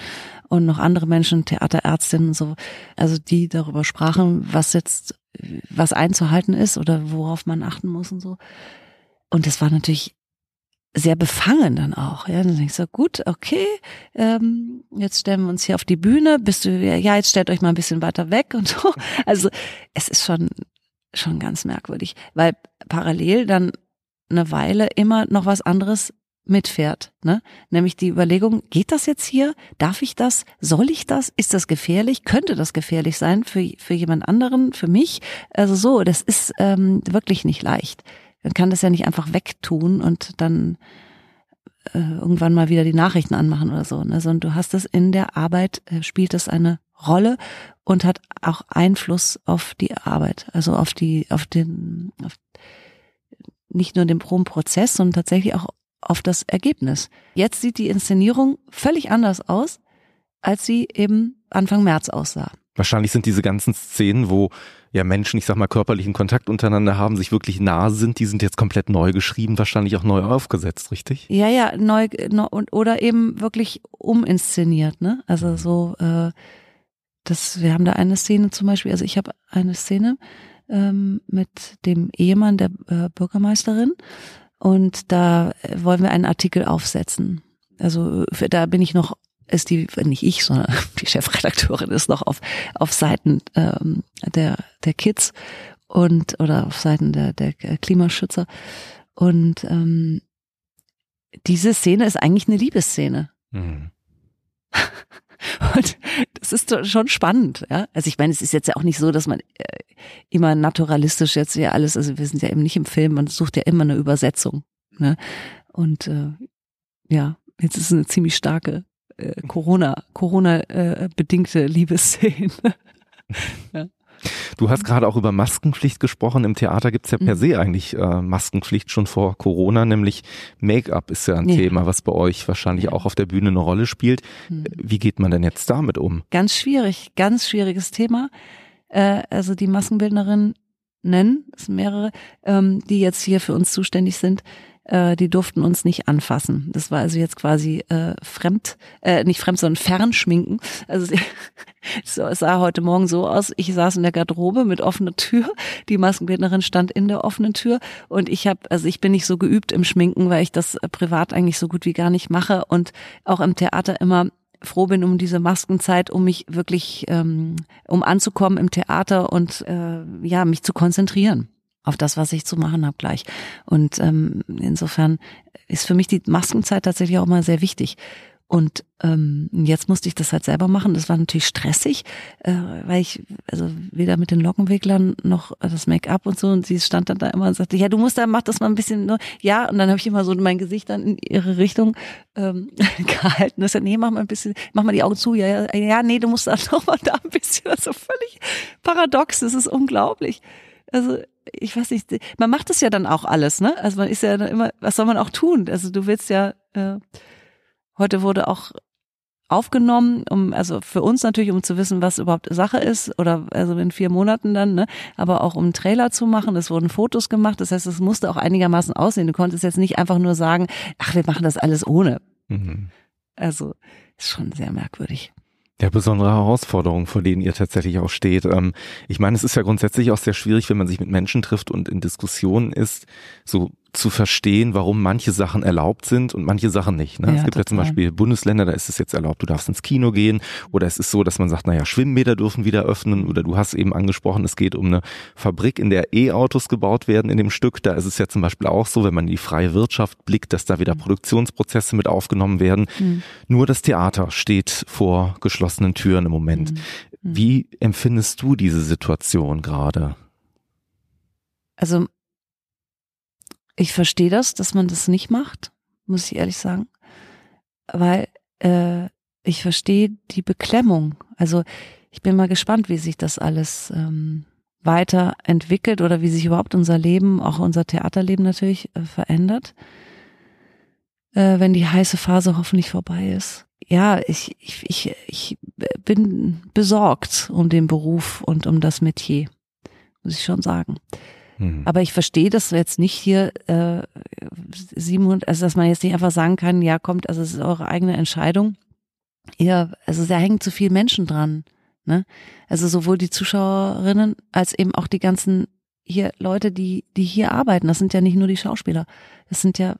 und noch andere Menschen, Theaterärztinnen und so, also die darüber sprachen, was jetzt, was einzuhalten ist oder worauf man achten muss und so. Und das war natürlich sehr befangen dann auch. Ja, dann denke ich so, gut, okay, ähm, jetzt stellen wir uns hier auf die Bühne. Bist du, ja, jetzt stellt euch mal ein bisschen weiter weg und so. Also es ist schon schon ganz merkwürdig, weil parallel dann eine Weile immer noch was anderes mitfährt, ne? Nämlich die Überlegung, geht das jetzt hier? Darf ich das? Soll ich das? Ist das gefährlich? Könnte das gefährlich sein für, für jemand anderen, für mich? Also so, das ist ähm, wirklich nicht leicht. Man kann das ja nicht einfach wegtun und dann äh, irgendwann mal wieder die Nachrichten anmachen oder so, ne? Sondern du hast es in der Arbeit, äh, spielt es eine Rolle und hat auch Einfluss auf die Arbeit, also auf die, auf den, auf nicht nur den Probenprozess, sondern tatsächlich auch auf das Ergebnis. Jetzt sieht die Inszenierung völlig anders aus, als sie eben Anfang März aussah. Wahrscheinlich sind diese ganzen Szenen, wo ja Menschen, ich sag mal, körperlichen Kontakt untereinander haben, sich wirklich nah sind, die sind jetzt komplett neu geschrieben, wahrscheinlich auch neu aufgesetzt, richtig? Ja, ja, neu, oder eben wirklich uminszeniert, ne? Also mhm. so, äh, das, wir haben da eine Szene zum Beispiel, also ich habe eine Szene ähm, mit dem Ehemann der äh, Bürgermeisterin und da wollen wir einen Artikel aufsetzen. Also für, da bin ich noch, ist die, nicht ich, sondern die Chefredakteurin ist noch auf, auf Seiten ähm, der, der Kids und oder auf Seiten der, der Klimaschützer. Und ähm, diese Szene ist eigentlich eine Liebesszene. Mhm. Und das ist schon spannend, ja. Also ich meine, es ist jetzt ja auch nicht so, dass man äh, immer naturalistisch jetzt ja alles, also wir sind ja eben nicht im Film, man sucht ja immer eine Übersetzung. Ne? Und äh, ja, jetzt ist es eine ziemlich starke äh, Corona, Corona-bedingte äh, Liebesszene. ja. Du hast gerade auch über Maskenpflicht gesprochen. Im Theater gibt's ja per mhm. se eigentlich äh, Maskenpflicht schon vor Corona, nämlich Make-up ist ja ein ja. Thema, was bei euch wahrscheinlich auch auf der Bühne eine Rolle spielt. Mhm. Wie geht man denn jetzt damit um? Ganz schwierig, ganz schwieriges Thema. Äh, also die Maskenbildnerin nennen, es sind mehrere, ähm, die jetzt hier für uns zuständig sind, äh, die durften uns nicht anfassen. Das war also jetzt quasi äh, fremd, äh, nicht fremd, sondern fernschminken. Also so, es sah heute Morgen so aus, ich saß in der Garderobe mit offener Tür, die Maskenbildnerin stand in der offenen Tür. Und ich habe, also ich bin nicht so geübt im Schminken, weil ich das privat eigentlich so gut wie gar nicht mache. Und auch im Theater immer froh bin um diese Maskenzeit, um mich wirklich, ähm, um anzukommen im Theater und äh, ja, mich zu konzentrieren auf das, was ich zu machen habe gleich. Und ähm, insofern ist für mich die Maskenzeit tatsächlich auch mal sehr wichtig. Und ähm, jetzt musste ich das halt selber machen. Das war natürlich stressig, äh, weil ich also weder mit den Lockenwicklern noch das Make-up und so. Und sie stand dann da immer und sagte, ja, du musst da, mach das mal ein bisschen nur. Ja, und dann habe ich immer so mein Gesicht dann in ihre Richtung ähm, gehalten. Das ja, nee, mach mal ein bisschen, mach mal die Augen zu. Ja, ja, ja nee, du musst da noch mal da ein bisschen. Also völlig paradox. Das ist unglaublich. Also ich weiß nicht, man macht das ja dann auch alles, ne? Also man ist ja dann immer, was soll man auch tun? Also du willst ja, äh, heute wurde auch aufgenommen, um also für uns natürlich, um zu wissen, was überhaupt Sache ist oder also in vier Monaten dann, ne, aber auch um einen Trailer zu machen. Es wurden Fotos gemacht, das heißt, es musste auch einigermaßen aussehen. Du konntest jetzt nicht einfach nur sagen, ach, wir machen das alles ohne. Mhm. Also ist schon sehr merkwürdig. Ja, besondere Herausforderungen, vor denen ihr tatsächlich auch steht. Ähm, ich meine, es ist ja grundsätzlich auch sehr schwierig, wenn man sich mit Menschen trifft und in Diskussionen ist, so zu verstehen, warum manche Sachen erlaubt sind und manche Sachen nicht. Ne? Ja, es gibt total. ja zum Beispiel Bundesländer, da ist es jetzt erlaubt, du darfst ins Kino gehen oder es ist so, dass man sagt, naja, Schwimmbäder dürfen wieder öffnen oder du hast eben angesprochen, es geht um eine Fabrik, in der E-Autos gebaut werden in dem Stück. Da ist es ja zum Beispiel auch so, wenn man in die freie Wirtschaft blickt, dass da wieder mhm. Produktionsprozesse mit aufgenommen werden. Mhm. Nur das Theater steht vor geschlossenen Türen im Moment. Mhm. mhm. Wie empfindest du diese Situation gerade? Also ich verstehe das, dass man das nicht macht, muss ich ehrlich sagen, weil äh, ich verstehe die Beklemmung. Also ich bin mal gespannt, wie sich das alles ähm, weiterentwickelt oder wie sich überhaupt unser Leben, auch unser Theaterleben natürlich äh, verändert, äh, wenn die heiße Phase hoffentlich vorbei ist. Ja, ich, ich, ich, ich bin besorgt um den Beruf und um das Metier. muss ich schon sagen. Hm. Aber ich verstehe das jetzt nicht hier, äh, 700, also dass man jetzt nicht einfach sagen kann, ja kommt, also es ist eure eigene Entscheidung. Ja, also da hängen zu viele Menschen dran. Ne? Also sowohl die Zuschauerinnen als eben auch die ganzen hier Leute, die, die hier arbeiten. Das sind ja nicht nur die Schauspieler. Das sind ja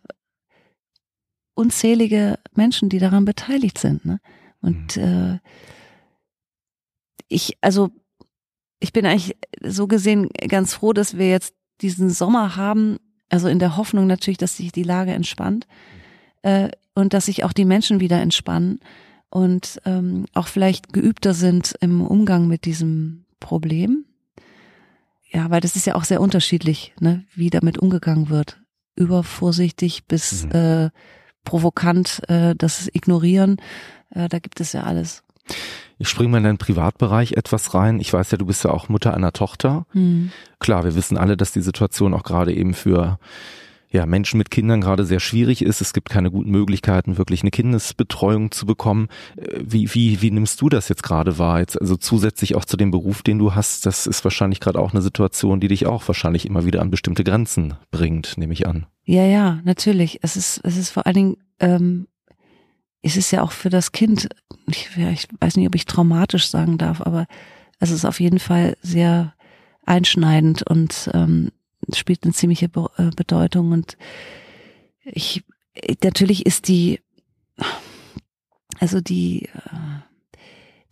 unzählige Menschen, die daran beteiligt sind. Ne? Und mhm. äh, ich, also ich bin eigentlich so gesehen ganz froh, dass wir jetzt diesen Sommer haben, also in der Hoffnung natürlich, dass sich die Lage entspannt äh, und dass sich auch die Menschen wieder entspannen und ähm, auch vielleicht geübter sind im Umgang mit diesem Problem. Ja, weil das ist ja auch sehr unterschiedlich, ne, wie damit umgegangen wird. Übervorsichtig bis mhm. äh, provokant, äh, das Ignorieren, äh, da gibt es ja alles. Ich springe mal in deinen Privatbereich etwas rein. Ich weiß ja, du bist ja auch Mutter einer Tochter. Mhm. Klar, wir wissen alle, dass die Situation auch gerade eben für ja, Menschen mit Kindern gerade sehr schwierig ist. Es gibt keine guten Möglichkeiten, wirklich eine Kindesbetreuung zu bekommen. Äh, wie, wie, wie nimmst du das jetzt gerade wahr? Jetzt also zusätzlich auch zu dem Beruf, den du hast, das ist wahrscheinlich gerade auch eine Situation, die dich auch wahrscheinlich immer wieder an bestimmte Grenzen bringt, nehme ich an. Ja, ja, natürlich. Es ist, es ist vor allen Dingen, ähm, es ist ja auch für das Kind, ich, ich weiß nicht, ob ich traumatisch sagen darf, aber es ist auf jeden Fall sehr einschneidend und ähm, spielt eine ziemliche äh, Bedeutung und ich natürlich ist die also die äh,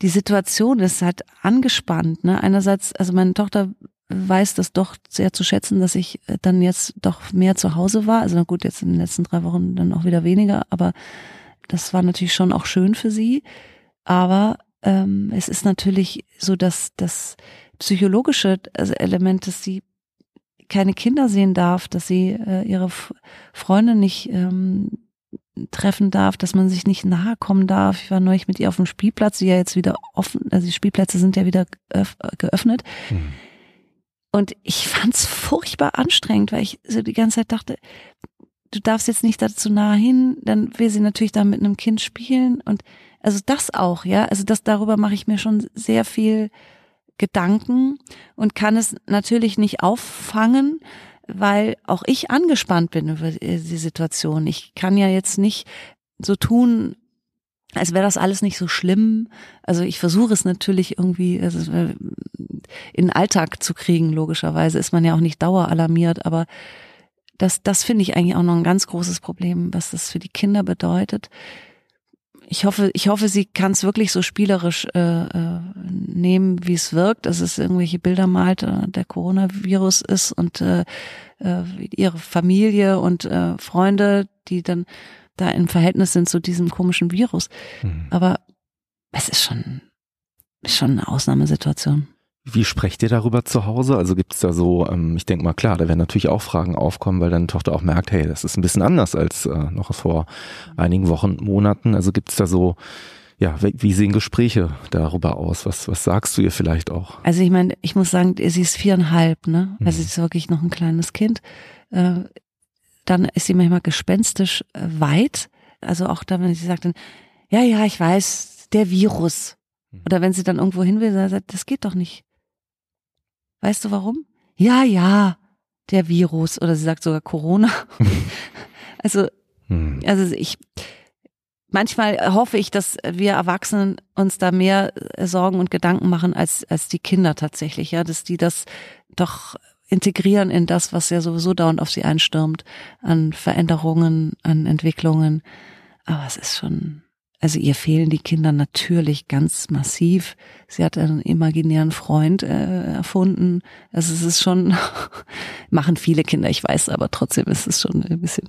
die Situation ist halt angespannt. Ne? Einerseits, also meine Tochter weiß das doch sehr zu schätzen, dass ich äh, dann jetzt doch mehr zu Hause war. Also na gut, jetzt in den letzten drei Wochen dann auch wieder weniger, aber das war natürlich schon auch schön für sie. Aber ähm, es ist natürlich so, dass das psychologische also Element, dass sie keine Kinder sehen darf, dass sie äh, ihre Freunde nicht ähm, treffen darf, dass man sich nicht nahe kommen darf. Ich war neulich mit ihr auf dem Spielplatz, die ja jetzt wieder offen, also die Spielplätze sind ja wieder geöffnet. Mhm. Und ich fand's furchtbar anstrengend, weil ich so die ganze Zeit dachte, du darfst jetzt nicht dazu nahe hin, dann will sie natürlich da mit einem Kind spielen und also das auch, ja, also das darüber mache ich mir schon sehr viel Gedanken und kann es natürlich nicht auffangen, weil auch ich angespannt bin über die Situation. Ich kann ja jetzt nicht so tun, als wäre das alles nicht so schlimm. Also ich versuche es natürlich irgendwie also in den Alltag zu kriegen, logischerweise ist man ja auch nicht daueralarmiert, aber das, das finde ich eigentlich auch noch ein ganz großes Problem, was das für die Kinder bedeutet, ich hoffe, ich hoffe, sie kann es wirklich so spielerisch äh, äh, nehmen, wie es wirkt, dass es irgendwelche Bilder malt, äh, der Coronavirus ist und äh, äh, ihre Familie und äh, Freunde, die dann da im Verhältnis sind zu diesem komischen Virus. Mhm. Aber es ist schon, ist schon eine Ausnahmesituation. Wie sprecht ihr darüber zu Hause? Also gibt es da so, ähm, ich denke mal klar, da werden natürlich auch Fragen aufkommen, weil deine Tochter auch merkt, hey, das ist ein bisschen anders als äh, noch vor einigen Wochen, Monaten. Also gibt es da so, ja, wie, sehen Gespräche darüber aus? Was, was sagst du ihr vielleicht auch? Also ich meine, ich muss sagen, sie ist viereinhalb, ne? Also mhm. sie ist wirklich noch ein kleines Kind. Äh, dann ist sie manchmal gespenstisch äh, weit. Also auch da, wenn sie sagt dann, ja, ja, ich weiß, der Virus. Mhm. Oder wenn sie dann irgendwo hin will, sagt, das geht doch nicht. Weißt du warum? Ja, ja, der Virus oder sie sagt sogar Corona. also, hm. also ich, manchmal hoffe ich, dass wir Erwachsenen uns da mehr äh, Sorgen und Gedanken machen als, als die Kinder tatsächlich, ja, dass die das doch integrieren in das, was ja sowieso dauernd auf sie einstürmt, an Veränderungen, an Entwicklungen. Aber es ist schon, also ihr fehlen die Kinder natürlich ganz massiv. Sie hat einen imaginären Freund äh, erfunden. Also es ist schon, machen viele Kinder, ich weiß, aber trotzdem ist es schon ein bisschen,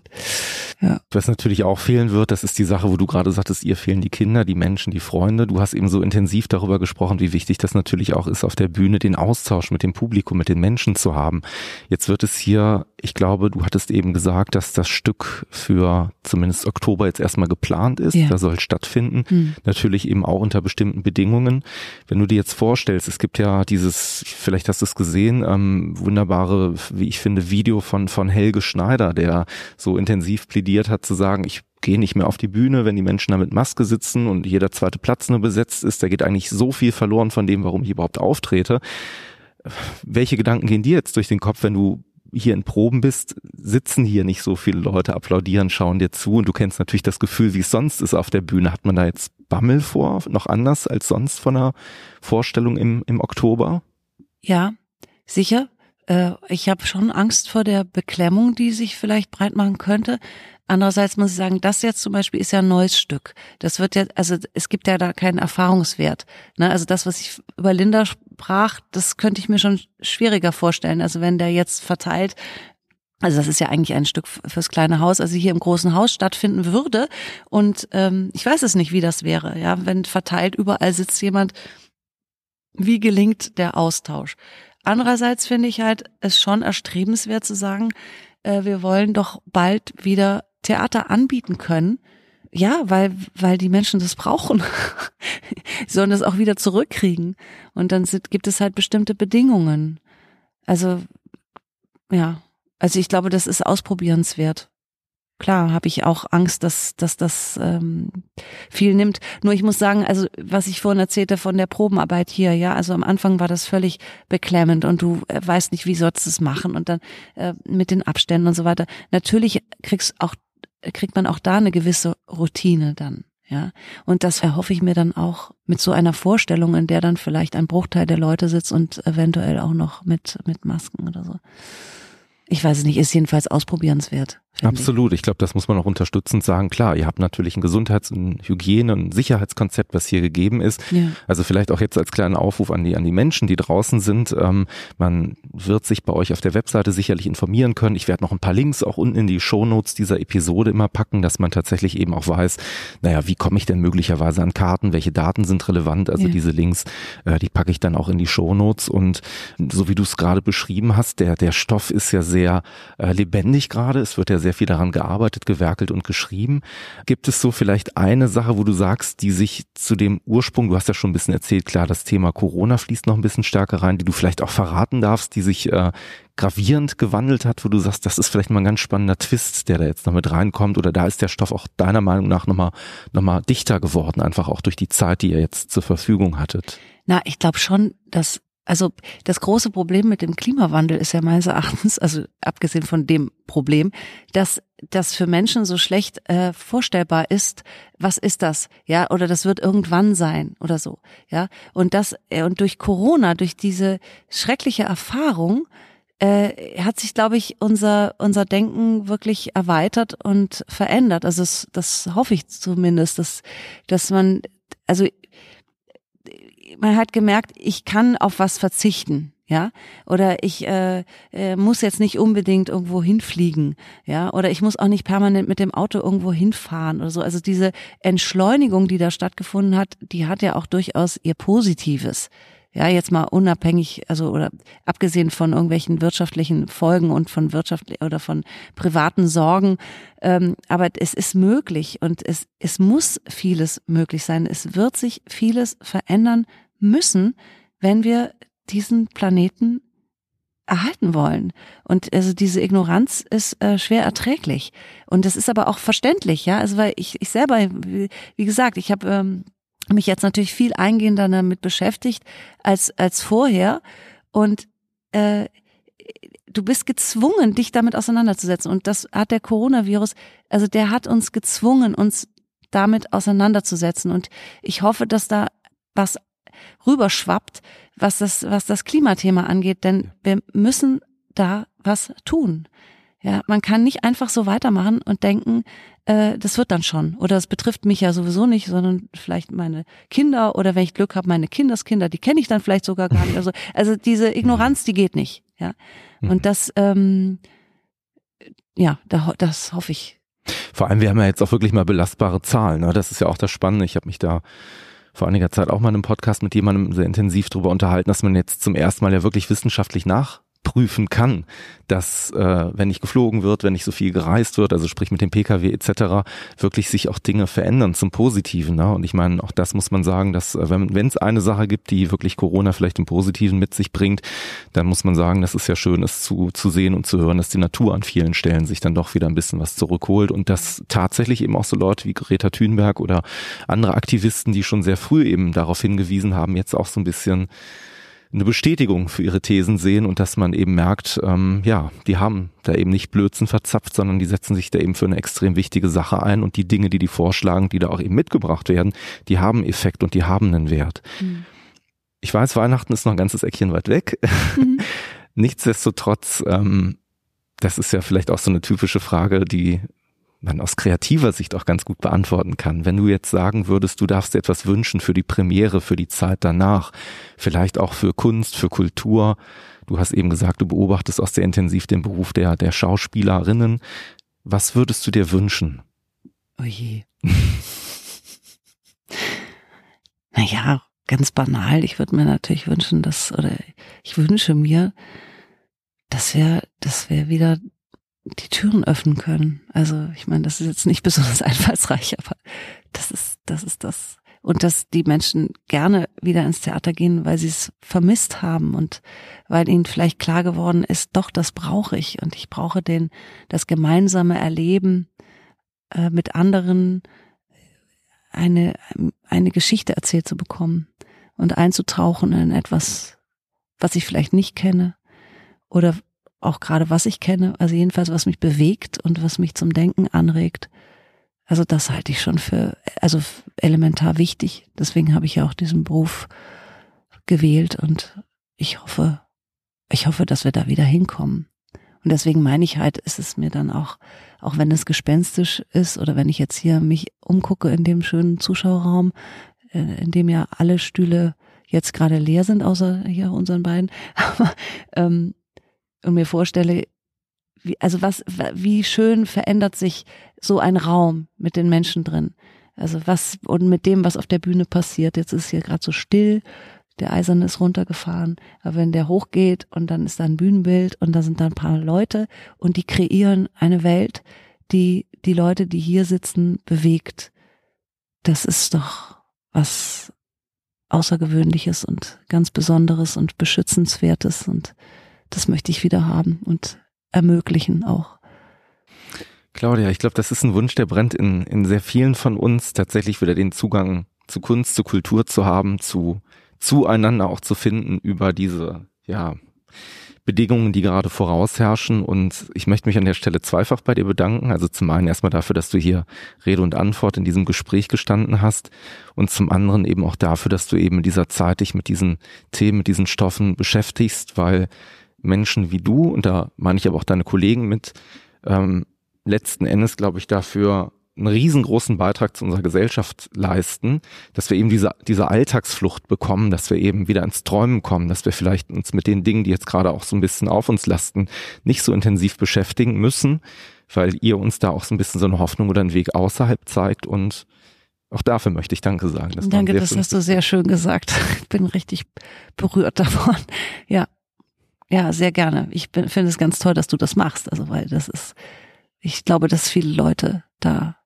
ja. Was natürlich auch fehlen wird, das ist die Sache, wo du gerade sagtest, ihr fehlen die Kinder, die Menschen, die Freunde. Du hast eben so intensiv darüber gesprochen, wie wichtig das natürlich auch ist, auf der Bühne den Austausch mit dem Publikum, mit den Menschen zu haben. Jetzt wird es hier, ich glaube, du hattest eben gesagt, dass das Stück für zumindest Oktober jetzt erstmal geplant ist. Ja. Da soll statt stattfinden. Hm. Natürlich eben auch unter bestimmten Bedingungen. Wenn du dir jetzt vorstellst, es gibt ja dieses, vielleicht hast du es gesehen, ähm, wunderbare, wie ich finde, Video von, von Helge Schneider, der so intensiv plädiert hat zu sagen, ich gehe nicht mehr auf die Bühne, wenn die Menschen da mit Maske sitzen und jeder zweite Platz nur besetzt ist. Da geht eigentlich so viel verloren von dem, warum ich überhaupt auftrete welche Gedanken gehen dir jetzt durch den Kopf, wenn du hier in Proben bist, sitzen hier nicht so viele Leute, applaudieren, schauen dir zu und du kennst natürlich das Gefühl, wie es sonst ist auf der Bühne. Hat man da jetzt Bammel vor, noch anders als sonst von einer Vorstellung im, im Oktober? Ja, sicher. Äh, ich habe schon Angst vor der Beklemmung, die sich vielleicht breit machen könnte. Andererseits muss ich sagen, das jetzt zum Beispiel ist ja ein neues Stück. Das wird ja, also es gibt ja da keinen Erfahrungswert. Ne? Also das, was ich über Linda sprach, das könnte ich mir schon schwieriger vorstellen. Also wenn der jetzt verteilt also das ist ja eigentlich ein Stück fürs kleine Haus, also hier im großen Haus stattfinden würde. Und ähm, ich weiß es nicht, wie das wäre, ja, wenn verteilt überall sitzt jemand. Wie gelingt der Austausch? Andererseits finde ich halt es schon erstrebenswert zu sagen, äh, wir wollen doch bald wieder Theater anbieten können. Ja, weil, weil die Menschen das brauchen. Sollen das auch wieder zurückkriegen. Und dann sind, gibt es halt bestimmte Bedingungen. Also, ja. Also ich glaube, das ist ausprobierenswert. Klar, habe ich auch Angst, dass, dass das ähm, viel nimmt. Nur ich muss sagen, also was ich vorhin erzählte von der Probenarbeit hier, ja, also am Anfang war das völlig beklemmend und du äh, weißt nicht, wie sollst du es machen und dann äh, mit den Abständen und so weiter. Natürlich kriegst auch kriegt man auch da eine gewisse Routine dann. Ja, und das erhoffe ich mir dann auch mit so einer Vorstellung, in der dann vielleicht ein Bruchteil der Leute sitzt und eventuell auch noch mit, mit Masken oder so. Ich weiß es nicht, ist jedenfalls ausprobierenswert. Absolut. Ich, glaube, das muss man auch unterstützend sagen. Klar, ihr habt natürlich ein Gesundheits- und Hygiene- und Sicherheitskonzept, was hier gegeben ist. Ja. Also vielleicht auch jetzt als kleinen Aufruf an die, an die Menschen, die draußen sind. Ähm, man wird sich bei euch auf der Webseite sicherlich informieren können. Ich werde noch ein paar Links auch unten in die Shownotes dieser Episode immer packen, dass man tatsächlich eben auch weiß, naja, wie komme ich denn möglicherweise an Karten? Welche Daten sind relevant? Also ja. diese Links, äh, die packe ich dann auch in die Shownotes. Und so wie du es gerade beschrieben hast, der, der Stoff ist ja sehr äh, lebendig gerade. Es wird ja sehr viel daran gearbeitet, gewerkelt und geschrieben. Gibt es so vielleicht eine Sache, wo du sagst, die sich zu dem Ursprung, du hast ja schon ein bisschen erzählt, klar, das Thema Corona fließt noch ein bisschen stärker rein, die du vielleicht auch verraten darfst, die sich äh, gravierend gewandelt hat, wo du sagst, das ist vielleicht mal ein ganz spannender Twist, der da jetzt noch mit reinkommt oder da ist der Stoff auch deiner Meinung nach nochmal noch mal dichter geworden, einfach auch durch die Zeit, die ihr jetzt zur Verfügung hattet? Na, ich glaube schon, dass also das große Problem mit dem Klimawandel ist ja meines Erachtens, also abgesehen von dem Problem, dass das für Menschen so schlecht äh, vorstellbar ist, was ist das, ja, oder das wird irgendwann sein oder so, ja, und das äh, und durch Corona, durch diese schreckliche Erfahrung äh, hat sich, glaube ich, unser unser Denken wirklich erweitert und verändert. Also das, das hoffe ich zumindest, dass dass man also man hat gemerkt, ich kann auf was verzichten, ja, oder ich äh, äh, muss jetzt nicht unbedingt irgendwo hinfliegen, ja, oder ich muss auch nicht permanent mit dem Auto irgendwo hinfahren oder so. Also diese Entschleunigung, die da stattgefunden hat, die hat ja auch durchaus ihr Positives ja, jetzt mal unabhängig, also oder abgesehen von irgendwelchen wirtschaftlichen Folgen und von wirtschaftlichen oder von privaten Sorgen, ähm, aber es ist möglich und es, es muss vieles möglich sein. Es wird sich vieles verändern müssen, wenn wir diesen Planeten erhalten wollen. Und also diese Ignoranz ist äh, schwer erträglich. Und das ist aber auch verständlich, ja. Also weil ich, ich selber, wie, wie gesagt, ich habe ähm, mich jetzt natürlich viel eingehender damit beschäftigt als, als vorher. Und äh, du bist gezwungen, dich damit auseinanderzusetzen. Und das hat der Coronavirus, also der hat uns gezwungen, uns damit auseinanderzusetzen. Und ich hoffe, dass da was rüberschwappt, was das, was das Klimathema angeht, denn wir müssen da was tun. Ja, man kann nicht einfach so weitermachen und denken, äh, das wird dann schon. Oder es betrifft mich ja sowieso nicht, sondern vielleicht meine Kinder oder wenn ich Glück habe, meine Kindeskinder, die kenne ich dann vielleicht sogar gar nicht. Also, also diese Ignoranz, die geht nicht. Ja. Und mhm. das, ähm, ja, da, das hoffe ich. Vor allem, wir haben ja jetzt auch wirklich mal belastbare Zahlen. Ne? Das ist ja auch das Spannende. Ich habe mich da vor einiger Zeit auch mal in einem Podcast mit jemandem sehr intensiv darüber unterhalten, dass man jetzt zum ersten Mal ja wirklich wissenschaftlich nach prüfen kann, dass äh, wenn nicht geflogen wird, wenn nicht so viel gereist wird, also sprich mit dem Pkw etc., wirklich sich auch Dinge verändern zum Positiven. Ne? Und ich meine, auch das muss man sagen, dass äh, wenn es eine Sache gibt, die wirklich Corona vielleicht im Positiven mit sich bringt, dann muss man sagen, dass es ja schön ist zu, zu sehen und zu hören, dass die Natur an vielen Stellen sich dann doch wieder ein bisschen was zurückholt und dass tatsächlich eben auch so Leute wie Greta Thunberg oder andere Aktivisten, die schon sehr früh eben darauf hingewiesen haben, jetzt auch so ein bisschen eine Bestätigung für ihre Thesen sehen und dass man eben merkt, ähm, ja, die haben da eben nicht Blödsinn verzapft, sondern die setzen sich da eben für eine extrem wichtige Sache ein und die Dinge, die die vorschlagen, die da auch eben mitgebracht werden, die haben Effekt und die haben einen Wert. Mhm. Ich weiß, Weihnachten ist noch ein ganzes Eckchen weit weg. Mhm. Nichtsdestotrotz, ähm, das ist ja vielleicht auch so eine typische Frage, die man aus kreativer Sicht auch ganz gut beantworten kann. Wenn du jetzt sagen würdest, du darfst dir etwas wünschen für die Premiere, für die Zeit danach, vielleicht auch für Kunst, für Kultur. Du hast eben gesagt, du beobachtest auch sehr intensiv den Beruf der, der Schauspielerinnen. Was würdest du dir wünschen? Oh je. naja, ganz banal. Ich würde mir natürlich wünschen, dass, oder ich wünsche mir, dass wir, dass wir wieder die Türen öffnen können. Also ich meine, das ist jetzt nicht besonders einfallsreich, aber das ist, das ist das. Und dass die Menschen gerne wieder ins Theater gehen, weil sie es vermisst haben und weil ihnen vielleicht klar geworden ist, doch, das brauche ich und ich brauche den, das gemeinsame Erleben äh, mit anderen, eine, eine Geschichte erzählt zu bekommen und einzutauchen in etwas, was ich vielleicht nicht kenne oder auch gerade was ich kenne, also jedenfalls was mich bewegt und was mich zum Denken anregt. Also das halte ich schon für, also elementar wichtig. Deswegen habe ich ja auch diesen Beruf gewählt und ich hoffe, ich hoffe, dass wir da wieder hinkommen. Und deswegen meine ich halt, ist es mir dann auch, auch wenn es gespenstisch ist oder wenn ich jetzt hier mich umgucke in dem schönen Zuschauerraum, äh, in dem ja alle Stühle jetzt gerade leer sind, außer hier unseren beiden, aber ähm, und mir vorstelle, wie, also was, wie schön verändert sich so ein Raum mit den Menschen drin. Also was, und mit dem, was auf der Bühne passiert. Jetzt ist hier gerade so still, der Eiserne ist runtergefahren, aber wenn der hochgeht und dann ist da ein Bühnenbild und da sind da ein paar Leute und die kreieren eine Welt, die die Leute, die hier sitzen, bewegt. Das ist doch was Außergewöhnliches und ganz Besonderes und Beschützenswertes und das möchte ich wieder haben und ermöglichen auch. Claudia, ich glaube, das ist ein Wunsch, der brennt in, in sehr vielen von uns, tatsächlich wieder den Zugang zu Kunst, zu Kultur zu haben, zu zueinander auch zu finden über diese, ja, Bedingungen, die gerade vorausherrschen. Und ich möchte mich an der Stelle zweifach bei dir bedanken. Also zum einen erstmal dafür, dass du hier Rede und Antwort in diesem Gespräch gestanden hast. Und zum anderen eben auch dafür, dass du eben in dieser Zeit dich mit diesen Themen, mit diesen Stoffen beschäftigst, weil Menschen wie du, und da meine ich aber auch deine Kollegen mit, ähm, letzten Endes, glaube ich, dafür einen riesengroßen Beitrag zu unserer Gesellschaft leisten, dass wir eben diese, diese Alltagsflucht bekommen, dass wir eben wieder ins Träumen kommen, dass wir vielleicht uns mit den Dingen, die jetzt gerade auch so ein bisschen auf uns lasten, nicht so intensiv beschäftigen müssen, weil ihr uns da auch so ein bisschen so eine Hoffnung oder einen Weg außerhalb zeigt und auch dafür möchte ich Danke sagen. Das Danke, das hast du sehr schön gesagt. Ich bin richtig berührt davon. Ja, ja, sehr gerne. Ich finde es ganz toll, dass du das machst. Also, weil das ist, ich glaube, dass viele Leute da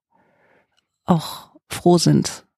auch froh sind,